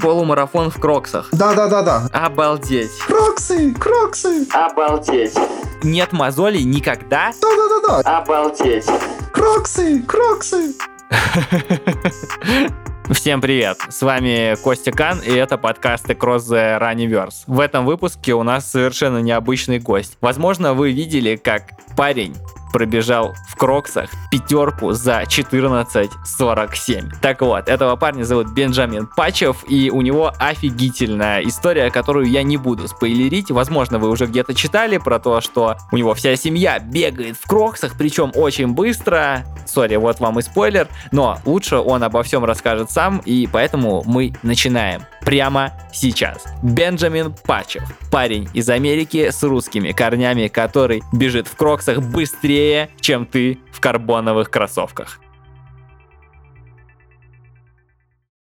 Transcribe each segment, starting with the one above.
Полумарафон в кроксах. Да-да-да-да. Обалдеть. Кроксы, кроксы. Обалдеть. Нет мозолей никогда? Да-да-да-да. Обалдеть. Кроксы, кроксы. Всем привет! С вами Костя Кан, и это подкаст Across the Runniverse. В этом выпуске у нас совершенно необычный гость. Возможно, вы видели, как парень пробежал в кроксах пятерку за 14.47. Так вот, этого парня зовут Бенджамин Пачев, и у него офигительная история, которую я не буду спойлерить. Возможно, вы уже где-то читали про то, что у него вся семья бегает в кроксах, причем очень быстро. Sorry, вот вам и спойлер, но лучше он обо всем расскажет сам, и поэтому мы начинаем прямо сейчас. Бенджамин Пачев, парень из Америки с русскими корнями, который бежит в кроксах быстрее, чем ты в карбоновых кроссовках.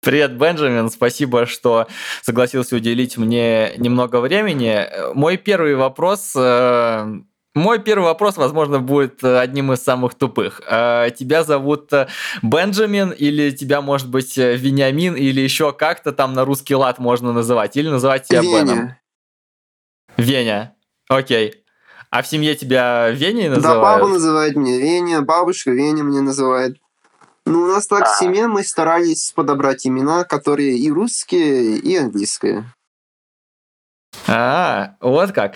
Привет, Бенджамин. Спасибо, что согласился уделить мне немного времени. Мой первый вопрос э, мой первый вопрос, возможно, будет одним из самых тупых. Э, тебя зовут Бенджамин или тебя, может быть, Вениамин или еще как-то там на русский лад можно называть? Или называть тебя Веня. Беном? Веня. Окей. А в семье тебя Веней Да, называют? папа называет меня Веня, бабушка Веня меня называет. Ну, у нас так в семье мы старались подобрать имена, которые и русские, и английские. А, вот как.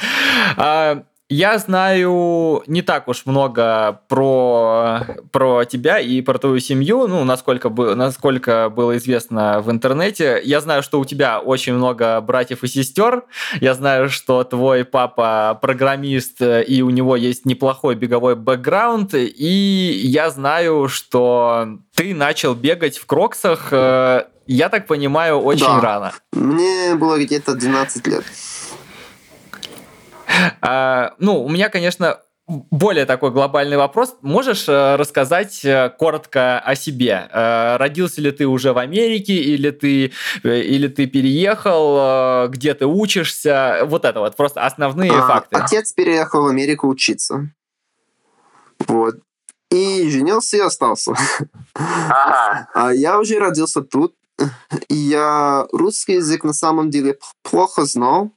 А, я знаю не так уж много про, про тебя и про твою семью, ну, насколько, бы, насколько было известно в интернете. Я знаю, что у тебя очень много братьев и сестер. Я знаю, что твой папа программист, и у него есть неплохой беговой бэкграунд. И я знаю, что ты начал бегать в кроксах, э, я так понимаю, очень Да. рано. Мне было где-то 12 лет. А, ну, у меня, конечно, более такой глобальный вопрос. Можешь э, рассказать э, коротко о себе? Э, родился ли ты уже в Америке, или ты, или ты переехал, где ты учишься? Вот это вот, просто основные А, факты. Отец переехал в Америку учиться. Вот. И женился и остался. А я уже родился тут. Я русский язык на самом деле плохо знал.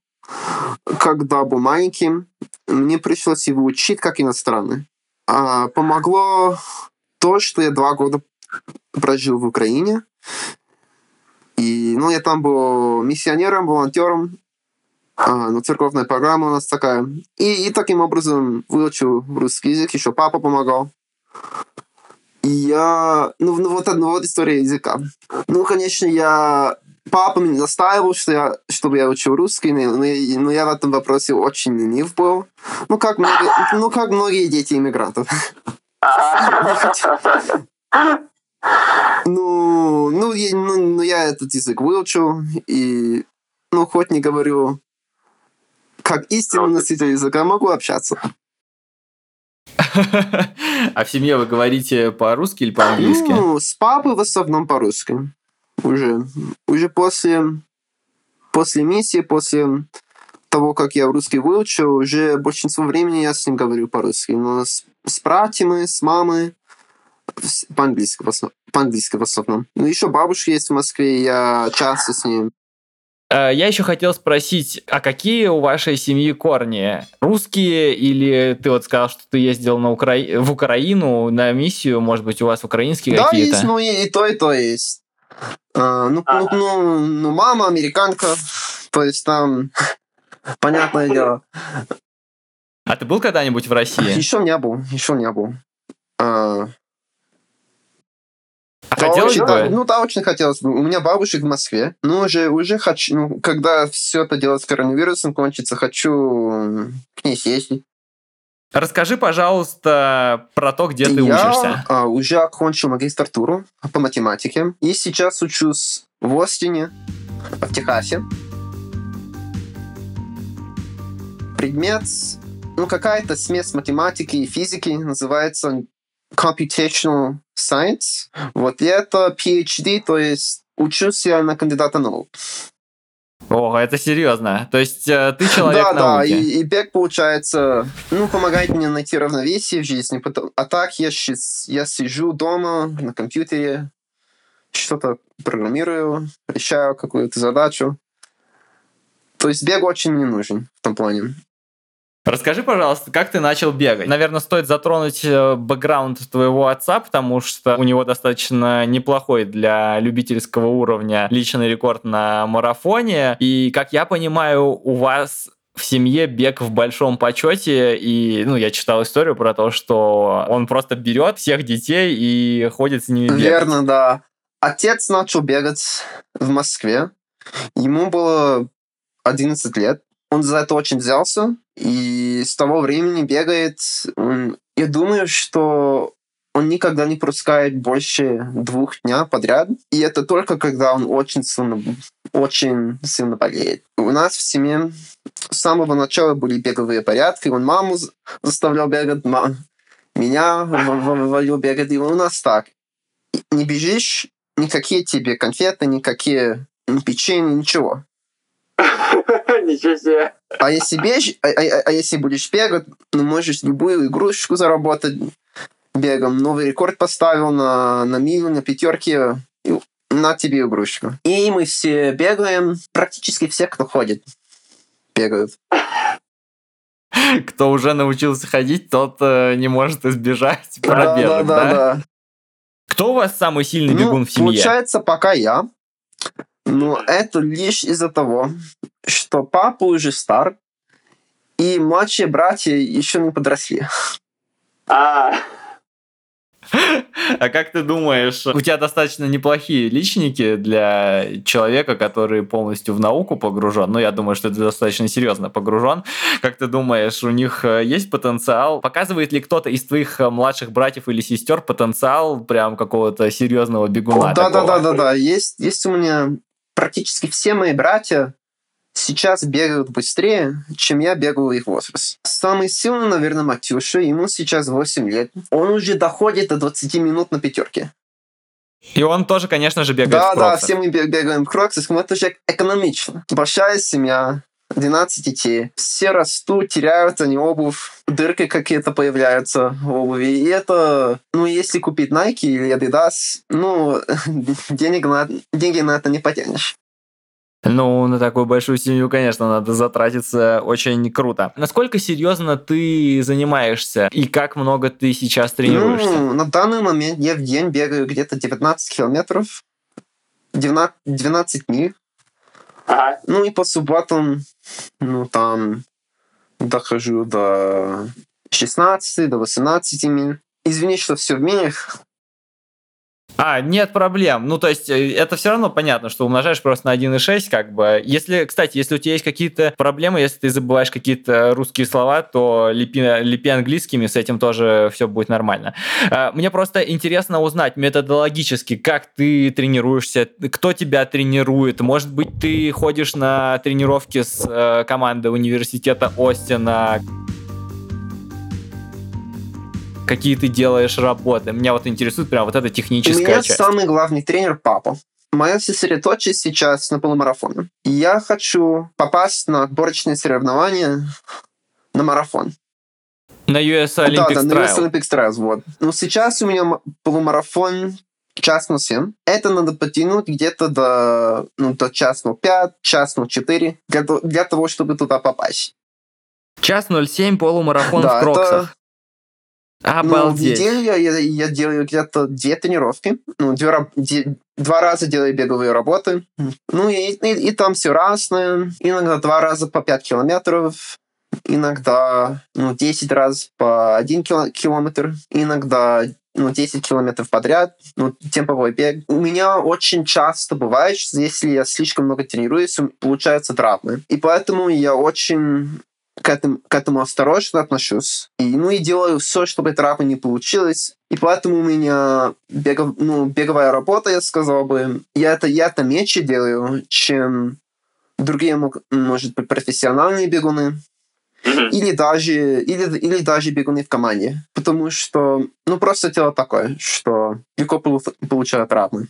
Когда был маленьким, мне пришлось его учить как иностранный. А, помогло то, что я два года прожил в Украине. И, ну, я там был миссионером, волонтером. А, ну, церковная программа у нас такая. И, и таким образом выучил русский язык. Еще папа помогал. И я... Ну, ну вот, ну, вот история языка. Ну, конечно, я... Папа меня настаивал, что я, чтобы я учил русский, но, я- но я в этом вопросе очень ленив был. Ну, как, многие, ну, как многие дети иммигрантов. Ну, ну, я, ну, ну, я этот язык выучил, и, ну, хоть не говорю как истинный носитель языка, могу общаться. А в семье вы говорите по-русски или по-английски? Ну, с папой в основном по-русски. Уже, уже после, после миссии, после того, как я русский выучил, уже большинство времени я с ним говорю по-русски. Но с, с братьями, с мамой по-английски, по-английски в основном. Ну, еще бабушка есть в Москве, я часто с ним. Э, Я еще хотел спросить, а какие у вашей семьи корни? Русские или ты вот сказал, что ты ездил на Укра... в Украину на миссию, может быть, у вас украинские Да, какие-то? есть, ну и, и то, и то есть. А, ну, ну, ну, ну, мама американка, то есть там, понятное дело. А ты был когда-нибудь в России? Еще не был, еще не был. А, А да, хотелось очень- бы? да, ну да, очень хотелось бы. У меня бабушек в Москве. Ну, уже, уже хочу, ну, когда все это дело с коронавирусом кончится, хочу к ней съездить. Расскажи, пожалуйста, про то, где ты Я учишься. а, уже окончил магистратуру по математике. И сейчас учусь в Остине, в Техасе. Предмет, ну, какая-то смесь математики и физики, называется Computational Science. Вот и это PhD, то есть учусь я на кандидата наук. Ого, это серьезно. То есть э, ты человек да, да, науки. и, и бег, получается, ну, помогает мне найти равновесие в жизни. потом- А так я, я сижу дома на компьютере, что-то программирую, решаю какую-то задачу. То есть бег очень не нужен в том плане. Расскажи, пожалуйста, как ты начал бегать? Наверное, стоит затронуть э, бэкграунд твоего отца, потому что у него достаточно неплохой для любительского уровня личный рекорд на марафоне. И, как я понимаю, у вас в семье бег в большом почете, и, ну, я читал историю про то, что он просто берет всех детей и ходит с ними бегать. Верно, да. Отец начал бегать в Москве. Ему было 11 лет. Он за это очень взялся, и с того времени бегает. Я думаю, что он никогда не пропускает больше двух дня подряд. И это только когда он очень сильно, очень сильно болеет. У нас в семье с самого начала были беговые порядки. Он маму заставлял бегать, мам, меня выводил бегать. И у нас так. Не бежишь, никакие тебе конфеты, никакие печенье, ничего. Ничего себе. А если, беж... а, а, а если будешь бегать, ну, можешь любую игрушку заработать бегом. Новый рекорд поставил на, на милю, на пятерке. И на тебе игрушку. И мы все бегаем. Практически все, кто ходит, бегают. Кто уже научился ходить, тот э, не может избежать пробежек, да? Да, да, да. Кто у вас самый сильный ну, бегун в семье? Получается, пока я. Но это лишь из-за того, что папа уже стар, и младшие братья еще не подросли. А, а как ты думаешь, у тебя достаточно неплохие личники для человека, который полностью в науку погружен? Ну, я думаю, что ты достаточно серьезно погружен. Как ты думаешь, у них э, есть потенциал? Показывает ли кто-то из твоих э, младших братьев или сестер потенциал прям какого-то серьезного бегуна? Да, да, да, да, да. Есть, есть у меня практически все мои братья сейчас бегают быстрее, чем я бегал их возраст. Самый сильный, наверное, Матюша, ему сейчас 8 лет. Он уже доходит до 20 минут на пятерке. И он тоже, конечно же, бегает да, в кроксах. Да, все мы бегаем в кроксах, но это же экономично. Большая семья, 12 детей. Все растут, теряют они обувь, дырки какие-то появляются в обуви. И это, ну, если купить Nike или Adidas, ну, денег на, деньги на это не потянешь. Ну, на такую большую семью, конечно, надо затратиться очень круто. Насколько серьезно ты занимаешься и как много ты сейчас тренируешься? Ну, на данный момент я в день бегаю где-то 19 километров, 12, 12 миль. Ага. Ну и по субботам, ну там дохожу до 16, до 18 миль. Извини, что все в милях. А, нет проблем. Ну, то есть, э, это все равно понятно, что умножаешь просто на 1,6, как бы. Если, кстати, если у тебя есть какие-то проблемы, если ты забываешь какие-то русские слова, то лепи, лепи английскими, с этим тоже все будет нормально. А, мне просто интересно узнать методологически, как ты тренируешься, кто тебя тренирует. Может быть, ты ходишь на тренировки с э, командой университета Остина, какие ты делаешь работы. Меня вот интересует прям вот эта техническая У меня часть. самый главный тренер папа. Моя сосредоточие сейчас на полумарафоне. Я хочу попасть на отборочные соревнования на марафон. На US Olympic да, да, на US Olympic Trials, вот. Но сейчас у меня полумарафон час на 7. Это надо потянуть где-то до, ну, до час на 5, час на 4, для, для того, чтобы туда попасть. Час 07 полумарафон да, в Кроксах. Обалдеть. Ну, в неделю я, я, я делаю где-то две тренировки. Ну, две, две, два раза делаю беговые работы. Ну, и, и, и там все разное. Иногда два раза по 5 километров. Иногда ну, 10 раз по 1 километр. Иногда ну, 10 километров подряд, ну, темповой бег. У меня очень часто бывает, что если я слишком много тренируюсь, получаются травмы. И поэтому я очень к этому, к этому осторожно отношусь. И, ну и делаю все, чтобы травма не получилась. И поэтому у меня бегов, ну, беговая работа, я сказал бы, я это, я это меньше делаю, чем другие, может быть, профессиональные бегуны. Или даже, или, или даже бегуны в команде. Потому что, ну, просто тело такое, что легко получают травмы.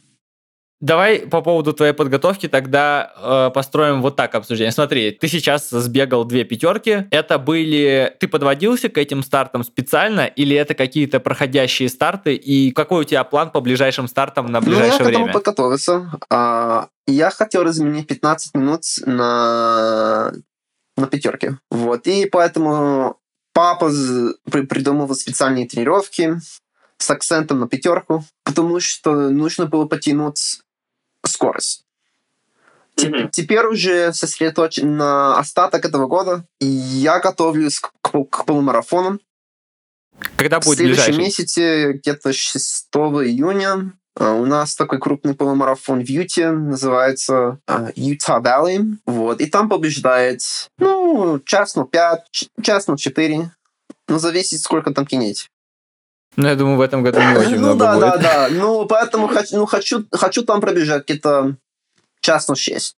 Давай по поводу твоей подготовки тогда э, построим вот так обсуждение. Смотри, ты сейчас сбегал две пятерки. Это были... Ты подводился к этим стартам специально или это какие-то проходящие старты? И какой у тебя план по ближайшим стартам на ближайшее ну, я время? подготовиться. А, я хотел изменить 15 минут на, на пятерке. Вот. И поэтому папа придумывал специальные тренировки с акцентом на пятерку, потому что нужно было потянуть скорость. Mm-hmm. Теперь уже сосредоточен на остаток этого года. И я готовлюсь к, к, к полумарафону. Когда будет В следующем ближайший? месяце, где-то 6 июня, а, у нас такой крупный полумарафон в Юте, называется uh, Utah Valley. Вот. И там побеждает, ну, час на 5, час на 4. Ну, зависит, сколько там кинете. Ну, я думаю, в этом году не очень ну, много да, будет. да, да. Ну, поэтому хочу, ну, хочу, хочу там пробежать где-то час на 6.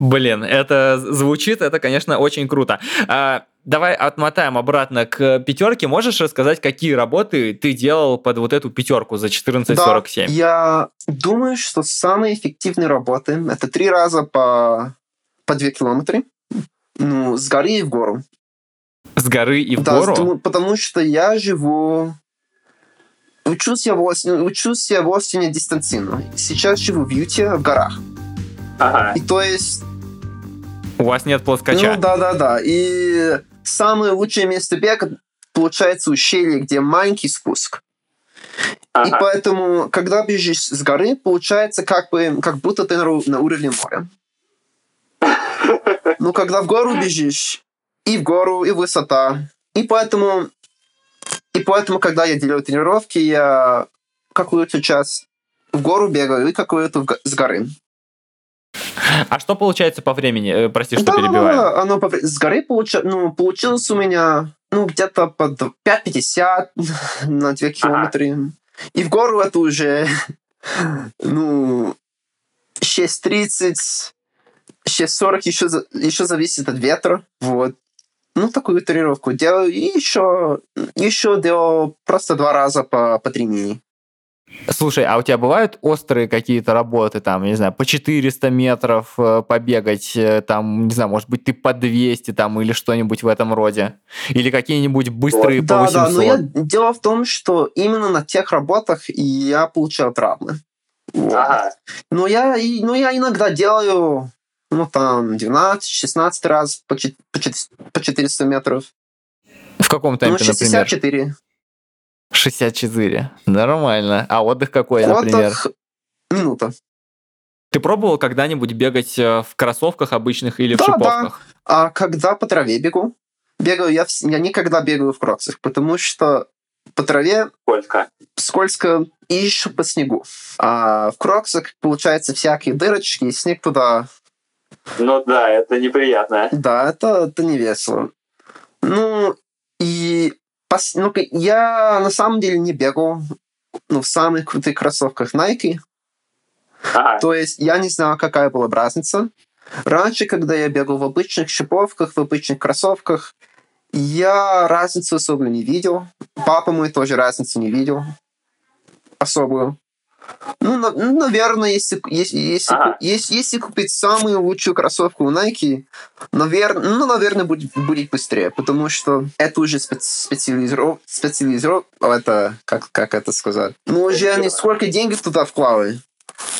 Блин, это звучит, это, конечно, очень круто. А, давай отмотаем обратно к пятерке. Можешь рассказать, какие работы ты делал под вот эту пятерку за 14.47? Да, я думаю, что самые эффективные работы это три раза по, по 2 километра. Ну, с горы и в гору. С горы и в да, гору? Потому, потому что я живу Учусь я, в Остине, учусь я в Остине дистанционно. Сейчас живу в Юте, в горах. Ага. И то есть... У вас нет плоскоча? Ну, да-да-да. И самое лучшее место бега получается ущелье, где маленький спуск. Ага. И поэтому, когда бежишь с горы, получается как бы, как будто ты на, на уровне моря. Ну, когда в гору бежишь, и в гору, и высота. И поэтому и поэтому, когда я делаю тренировки, я какую-то часть в гору бегаю и какую-то с горы. А что получается по времени? Э, Прости, что да, перебиваю. Оно по... с горы получа... ну, получилось у меня ну, где-то под 5,50 на 2 километра. Ага. И в гору это уже ну, 6.30, 6.40 еще, еще зависит от ветра. Вот ну, такую тренировку делаю, и еще, еще делал просто два раза по, по три мини. Слушай, а у тебя бывают острые какие-то работы, там, не знаю, по 400 метров э, побегать, э, там, не знаю, может быть, ты по 200 там или что-нибудь в этом роде? Или какие-нибудь быстрые да, по 800? Да, но я, дело в том, что именно на тех работах я получал травмы. Вот. Ага. Но, я, но я иногда делаю ну, там, 12-16 раз по, по 400 метров. В каком темпе, ну, 64. например? 64. Нормально. А отдых какой, отдых например? минута. Ты пробовал когда-нибудь бегать э, в кроссовках обычных или да, в шиповках? Да. А когда по траве бегу, бегаю я, я никогда бегаю в кроксах, потому что по траве скользко. скользко и еще по снегу. А в кроксах получается всякие дырочки, и снег туда ну да, это неприятно. Да, это, это не весело. Ну, и пос... ну, я на самом деле не бегал ну, в самых крутых кроссовках Nike. Ага. То есть я не знаю, какая была бы разница. Раньше, когда я бегал в обычных шиповках, в обычных кроссовках, я разницу особо не видел. Папа мой тоже разницу не видел. Особую. Ну, на, ну, наверное, если, если, если, ага. если, если купить самую лучшую кроссовку у Nike, наверное, ну, наверное, будет, будет быстрее, потому что это уже специализировано, специализиров... это, как, как это сказать? Ну, уже они сколько денег туда вкладывали,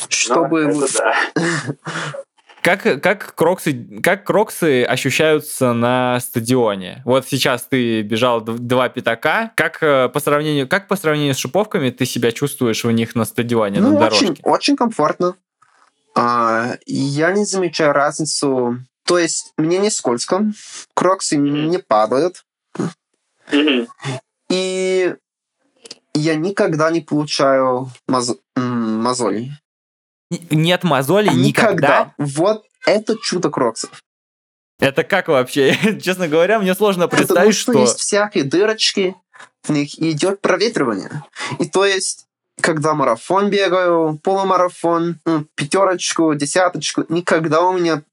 чтобы... Ну, да. Как, как, кроксы, как кроксы ощущаются на стадионе? Вот сейчас ты бежал два пятака. Как э, по сравнению, как по сравнению с шиповками ты себя чувствуешь в них на стадионе, ну, на дорожке? Очень, очень комфортно. А, я не замечаю разницу. То есть мне не скользко, кроксы mm-hmm. не падают. Mm-hmm. И я никогда не получаю маз... мозолей. Нет мозолей никогда. никогда. Вот это чудо кроксов. Это как вообще? Честно говоря, мне сложно представить, Потому что, что... есть всякие дырочки, в них идет проветривание. И то есть, когда марафон бегаю, полумарафон, ну, пятерочку, десяточку, никогда у меня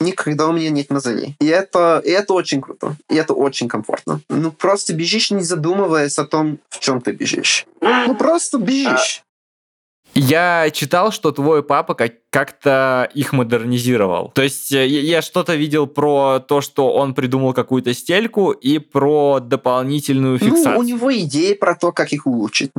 никогда у меня нет мозолей. И это, и это очень круто. И это очень комфортно. Ну, просто бежишь, не задумываясь о том, в чем ты бежишь. Ну, просто бежишь. Я читал, что твой папа как-то их модернизировал. То есть э, я что-то видел про то, что он придумал какую-то стельку и про дополнительную фиксацию. Ну, у него идеи про то, как их улучшить.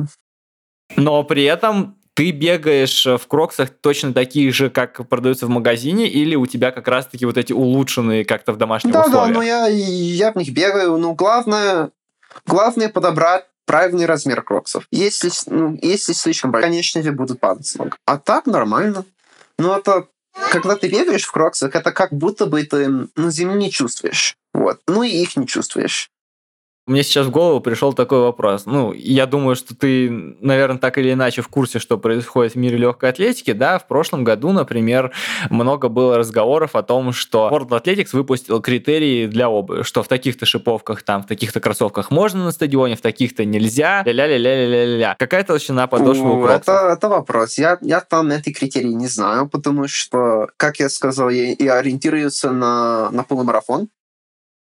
Но при этом ты бегаешь в кроксах точно такие же, как продаются в магазине, или у тебя как раз-таки вот эти улучшенные как-то в домашних да, условиях? Да, но я, я в них бегаю. Но главное, главное подобрать правильный размер кроксов. Если, ну, если слишком большой, конечно же, будут падать ног. А так нормально. Но это когда ты бегаешь в кроксах, это как будто бы ты на земле не чувствуешь. Вот. Ну и их не чувствуешь. Мне сейчас в голову пришел такой вопрос. Ну, я думаю, что ты, наверное, так или иначе в курсе, что происходит в мире легкой атлетики. Да, в прошлом году, например, много было разговоров о том, что World Athletics выпустил критерии для обуви, что в таких-то шиповках, там, в таких-то кроссовках можно на стадионе, в таких-то нельзя, ля-ля-ля-ля-ля-ля. Какая толщина подошвы у это, это вопрос. Я, я там эти критерии не знаю, потому что, как я сказал, я, я ориентируюсь на, на полумарафон.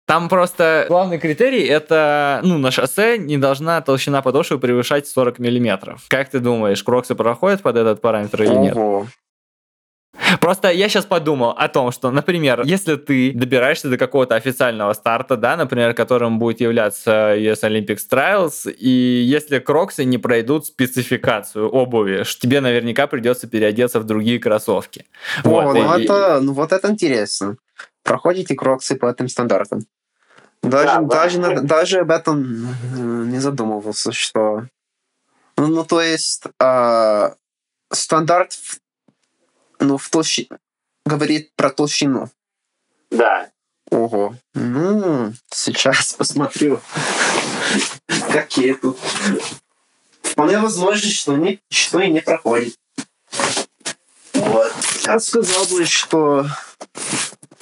Там просто главный критерий это, ну, на шоссе не должна толщина подошвы превышать 40 миллиметров. Как ты думаешь, кроксы проходят под этот параметр или нет? Ого. Просто я сейчас подумал о том, что, например, если ты добираешься до какого-то официального старта, да, например, которым будет являться US Olympics Trials, и если кроксы не пройдут спецификацию обуви, тебе наверняка придется переодеться в другие кроссовки. О, вот, ну, и... это, ну вот это интересно. Проходите кроксы по этим стандартам. Даже, да, даже, да. даже об этом не задумывался, что... Ну, ну то есть э, стандарт в, ну, в толщине говорит про толщину. Да. Ого. Ну, сейчас посмотрю, какие тут. Вполне возможно, что, не, что и не проходит. Вот. Я сказал бы, что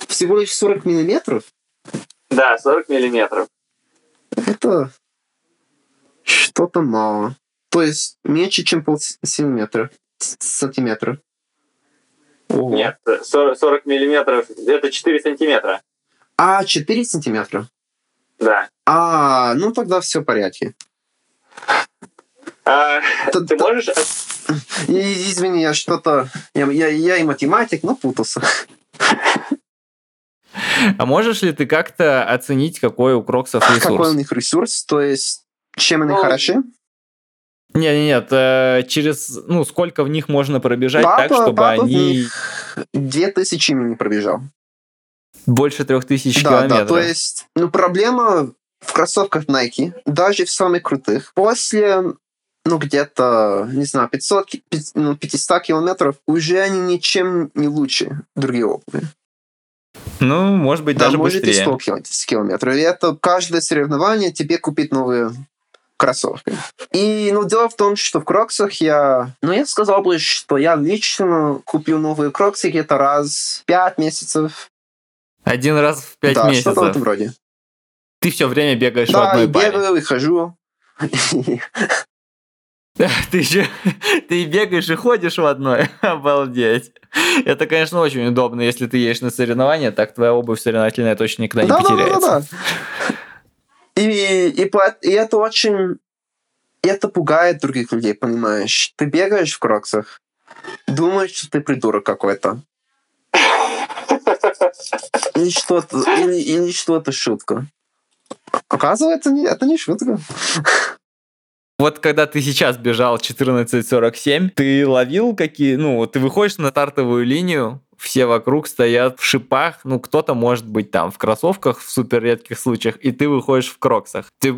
всего лишь 40 миллиметров да, 40 миллиметров. Это что-то мало. То есть меньше, чем полсантиметра. Сантиметра. Ого. Нет, 40, 40 миллиметров это 4 сантиметра. А, 4 сантиметра? Да. А, ну тогда все в порядке. А, ты можешь... Извини, я что-то... Я, я, я и математик, но путался. А можешь ли ты как-то оценить, какой у Кроксов ресурс? Какой у них ресурс? То есть, чем они ну, хороши? Нет, нет, нет, через, ну, сколько в них можно пробежать папа, так, чтобы папа они... Две тысячи не пробежал. Больше трех тысяч да, километров. Да, то есть, ну, проблема в кроссовках Nike, даже в самых крутых, после, ну, где-то, не знаю, 500, 500 ну, 500 километров, уже они ничем не лучше другие обуви. Ну, может быть, да, даже может быстрее. и 100 километров. И это каждое соревнование тебе купить новые кроссовки. И, ну, дело в том, что в кроксах я... Ну, я сказал бы, что я лично купил новые кроксы где-то раз в 5 месяцев. Один раз в 5 да, месяцев? Да, что-то в этом роде. Ты все время бегаешь да, в одной паре? Да, бегаю, и хожу. Ты же ты бегаешь и ходишь в одной. Обалдеть. Это, конечно, очень удобно, если ты едешь на соревнования, так твоя обувь соревновательная точно никогда не да, потеряется. Да, да, да. И, и, и это очень... Это пугает других людей, понимаешь? Ты бегаешь в кроксах, думаешь, что ты придурок какой-то. Или что-то, или, или что-то шутка. Оказывается, это не шутка. Вот когда ты сейчас бежал 14.47, ты ловил какие... Ну, ты выходишь на стартовую линию, все вокруг стоят в шипах, ну, кто-то может быть там в кроссовках в супер редких случаях, и ты выходишь в кроксах. Ты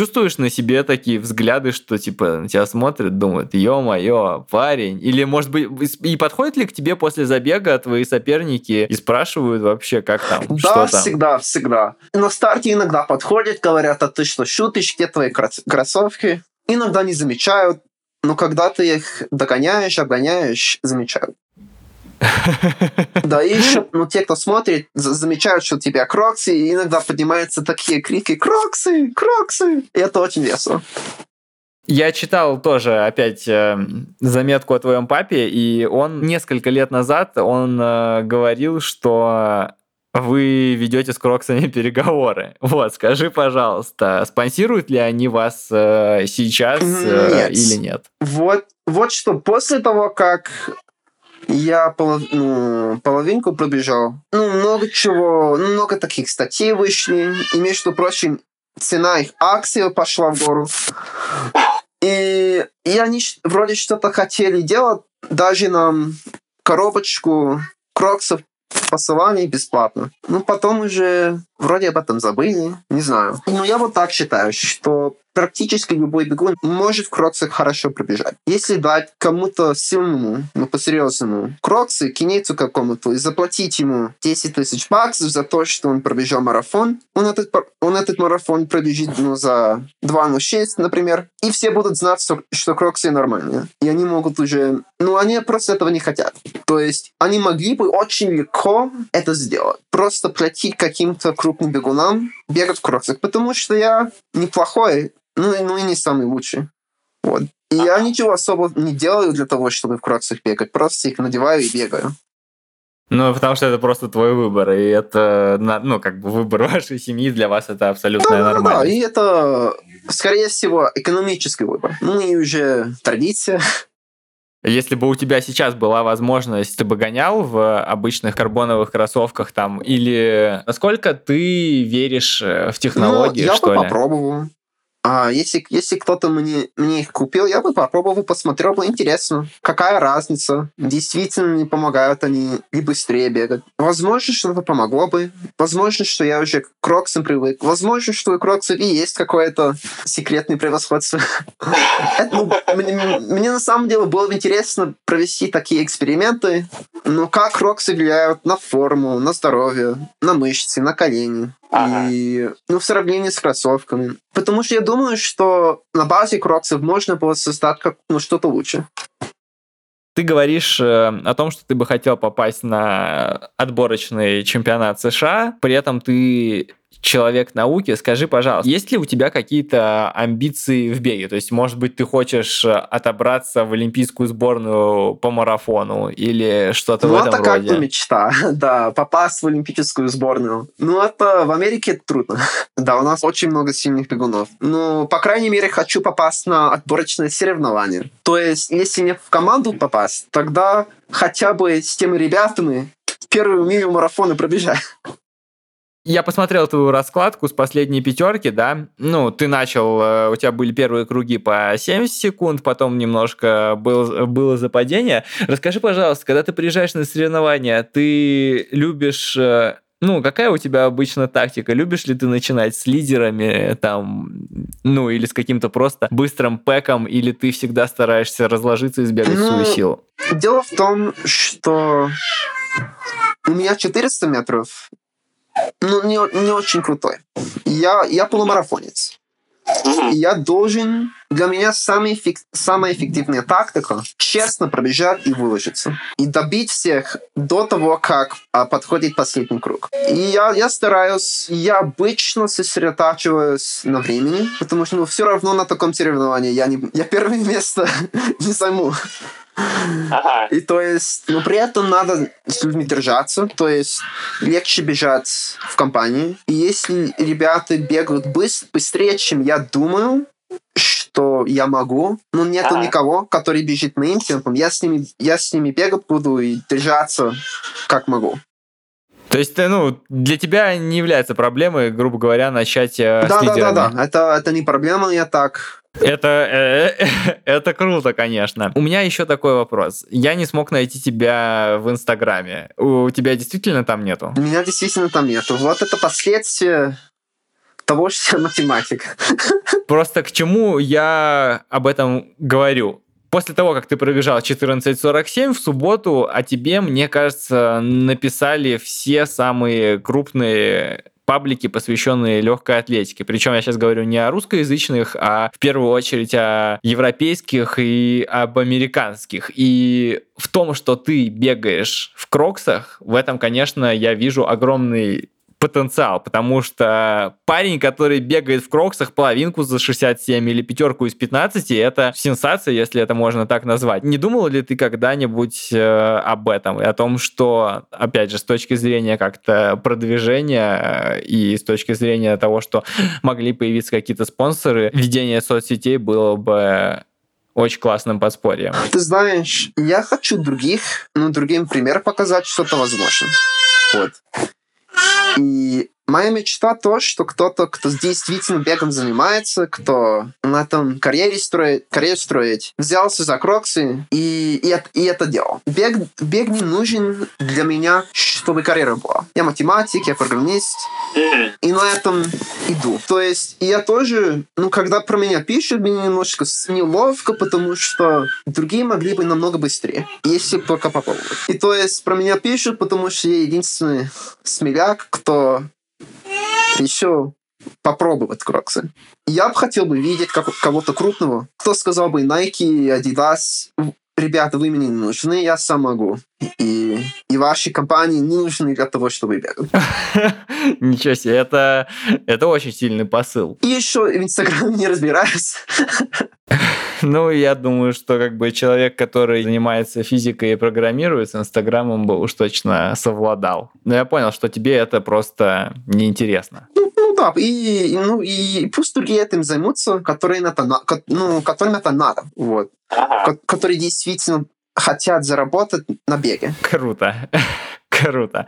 чувствуешь на себе такие взгляды, что типа на тебя смотрят, думают, ё-моё, парень? Или, может быть, и подходят ли к тебе после забега твои соперники и спрашивают вообще, как там, да, что там? всегда, всегда. На старте иногда подходят, говорят, а ты что, шутишь, где твои кроссовки? Иногда не замечают, но когда ты их догоняешь, обгоняешь, замечают. Да, и еще, ну, те, кто смотрит, замечают, что у тебя кроксы, и иногда поднимаются такие крики «Кроксы! Кроксы!» И это очень весело. Я читал тоже опять э, заметку о твоем папе, и он несколько лет назад он э, говорил, что вы ведете с Кроксами переговоры. Вот, скажи, пожалуйста, спонсируют ли они вас э, сейчас э, нет. или нет? Вот, вот что, после того, как я полов... ну, половинку пробежал, ну, много чего, ну, много таких статей вышли, и, между прочим, цена их акций пошла в гору. И, и они вроде что-то хотели делать, даже нам коробочку кроксов посылали бесплатно. Ну, потом уже вроде об этом забыли, не знаю. Но я вот так считаю, что практически любой бегун может в кроксах хорошо пробежать. Если дать кому-то сильному, ну, по-серьезному, кроксы, кинейцу какому-то, и заплатить ему 10 тысяч баксов за то, что он пробежал марафон, он этот, он этот марафон пробежит ну, за 2.06, например, и все будут знать, что, что кроксы нормальные. И они могут уже... Ну, они просто этого не хотят. То есть они могли бы очень легко это сделать. Просто платить каким-то крупным бегунам бегать в кроксах, потому что я неплохой ну, ну и не самый лучший. Вот. И я ничего особо не делаю для того, чтобы в кроксах бегать. Просто их надеваю и бегаю. Ну, потому что это просто твой выбор, и это, ну, как бы выбор вашей семьи для вас это абсолютно да, нормально. Да, и это, скорее всего, экономический выбор. Ну и уже традиция. Если бы у тебя сейчас была возможность, ты бы гонял в обычных карбоновых кроссовках там, или насколько ты веришь э, в технологии, ну, я что бы ли? попробовал. А если, если кто-то мне, мне их купил, я бы попробовал, посмотрел бы, интересно, какая разница, действительно не помогают они и быстрее бегать. Возможно, что-то помогло бы, возможно, что я уже к кроксам привык, возможно, что у кроксов и есть какое-то секретное превосходство. Ну, мне на самом деле было бы интересно провести такие эксперименты, но как кроксы влияют на форму, на здоровье, на мышцы, на колени. Ага. И, ну, в сравнении с кроссовками. Потому что я думаю, что на базе кроксов можно было создать как, ну, что-то лучше. Ты говоришь э, о том, что ты бы хотел попасть на отборочный чемпионат США, при этом ты человек науки, скажи, пожалуйста, есть ли у тебя какие-то амбиции в беге? То есть, может быть, ты хочешь э, отобраться в олимпийскую сборную по марафону или что-то ну, в этом это роде? как бы мечта, да, попасть в олимпийскую сборную. Ну, это в Америке трудно. да, у нас очень много сильных бегунов. Ну, по крайней мере, хочу попасть на отборочные соревнования. То есть, если не в команду попасть, тогда хотя бы с теми ребятами первую милю марафона пробежать. Я посмотрел твою раскладку с последней пятерки, да. Ну, ты начал, э, у тебя были первые круги по 70 секунд, потом немножко был, было западение. Расскажи, пожалуйста, когда ты приезжаешь на соревнования, ты любишь э, ну, какая у тебя обычно тактика? Любишь ли ты начинать с лидерами, там, ну, или с каким-то просто быстрым пэком, или ты всегда стараешься разложиться и сбегать ну, свою силу? Дело в том, что у меня 400 метров, ну, не, не очень крутой. Я, я полумарафонец. Я должен... Для меня самая, эффек, самая эффективная тактика — честно пробежать и выложиться. И добить всех до того, как а, подходит последний круг. И я, я стараюсь... Я обычно сосредотачиваюсь на времени, потому что ну, все равно на таком соревновании я, не, я первое место не займу. Ага. И то есть, но при этом надо с людьми держаться, то есть легче бежать в компании. И если ребята бегают быстрее, чем я думаю, что я могу, но нету ага. никого, который бежит моим темпом, я с ними, я с ними бегать буду и держаться как могу. То есть, э, ну, для тебя не является проблемой, грубо говоря, начать э, да, с да, Да, да, да, это, это не проблема, я так это, э, это круто, конечно. У меня еще такой вопрос. Я не смог найти тебя в Инстаграме. У тебя действительно там нету? У меня действительно там нету. Вот это последствия того, что я математик. Просто к чему я об этом говорю? После того, как ты пробежал 14.47 в субботу, о тебе, мне кажется, написали все самые крупные паблики, посвященные легкой атлетике. Причем я сейчас говорю не о русскоязычных, а в первую очередь о европейских и об американских. И в том, что ты бегаешь в кроксах, в этом, конечно, я вижу огромный потенциал, потому что парень, который бегает в кроксах половинку за 67 или пятерку из 15, это сенсация, если это можно так назвать. Не думал ли ты когда-нибудь э, об этом и о том, что, опять же, с точки зрения как-то продвижения э, и с точки зрения того, что могли появиться какие-то спонсоры, ведение соцсетей было бы очень классным подспорьем. Ты знаешь, я хочу других, ну, другим пример показать, что это возможно. Вот. И моя мечта то, что кто-то, кто действительно бегом занимается, кто на этом карьере строит, карьеру строить, взялся за кроксы и, и, и это делал. Бег, бег не нужен для меня, чтобы карьера была. Я математик, я программист, и на этом иду. То есть я тоже, ну, когда про меня пишут, мне немножко неловко, потому что другие могли бы намного быстрее, если только попробовать. И то есть про меня пишут, потому что я единственный смеляк, кто еще попробовать кроксы. Я бы хотел бы видеть как, кого-то крупного, кто сказал бы Nike, Adidas, ребята, вы мне не нужны, я сам могу. И, и ваши компании не нужны для того, чтобы бегать. Ничего себе, это, это очень сильный посыл. И еще в Инстаграме не разбираюсь. Ну, я думаю, что как бы человек, который занимается физикой и программирует, с Инстаграмом бы уж точно совладал. Но я понял, что тебе это просто неинтересно. Ну, ну да, и, ну, и пусть другие этим займутся, которые это, ну, которым это надо. Вот. Ага. Которые действительно хотят заработать на беге. Круто. Круто.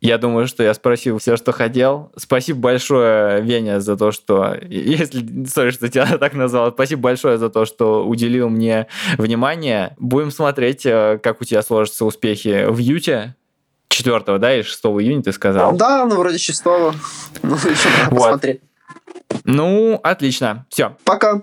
Я думаю, что я спросил все, что хотел. Спасибо большое, Веня, за то, что... Если... Сори, что тебя так назвал. Спасибо большое за то, что уделил мне внимание. Будем смотреть, э, как у тебя сложатся успехи в Юте. 4 да, и 6 июня ты сказал? Да, ну вроде 6 Ну, еще вот. посмотреть. Ну, отлично. Все. Пока.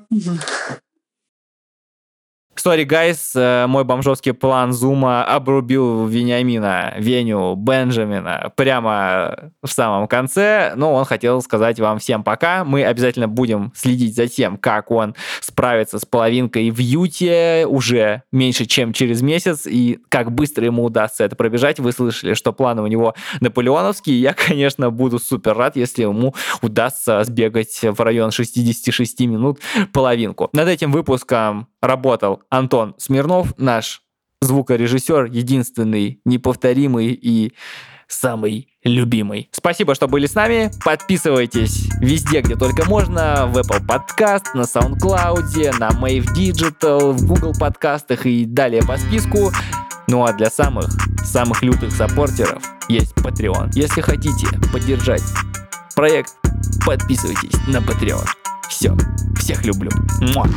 Sorry, guys, э, мой бомжовский план зума обрубил Вениамина, Веню, Бенджамина прямо в самом конце, но он хотел сказать вам всем пока. Мы обязательно будем следить за тем, как он справится с половинкой в Юте уже меньше, чем через месяц, и как быстро ему удастся это пробежать. Вы слышали, что планы у него наполеоновские. Я, конечно, буду супер рад, если ему удастся сбегать в район 66 минут половинку. Над этим выпуском работал Антон Смирнов, наш звукорежиссер, единственный, неповторимый и самый любимый. Спасибо, что были с нами. Подписывайтесь везде, где только можно. В Apple Podcast, на SoundCloud, на Mave Digital, в Google подкастах и далее по списку. Ну а для самых, самых лютых саппортеров есть Patreon. Если хотите поддержать проект, подписывайтесь на Patreon. Все, всех люблю. Муа.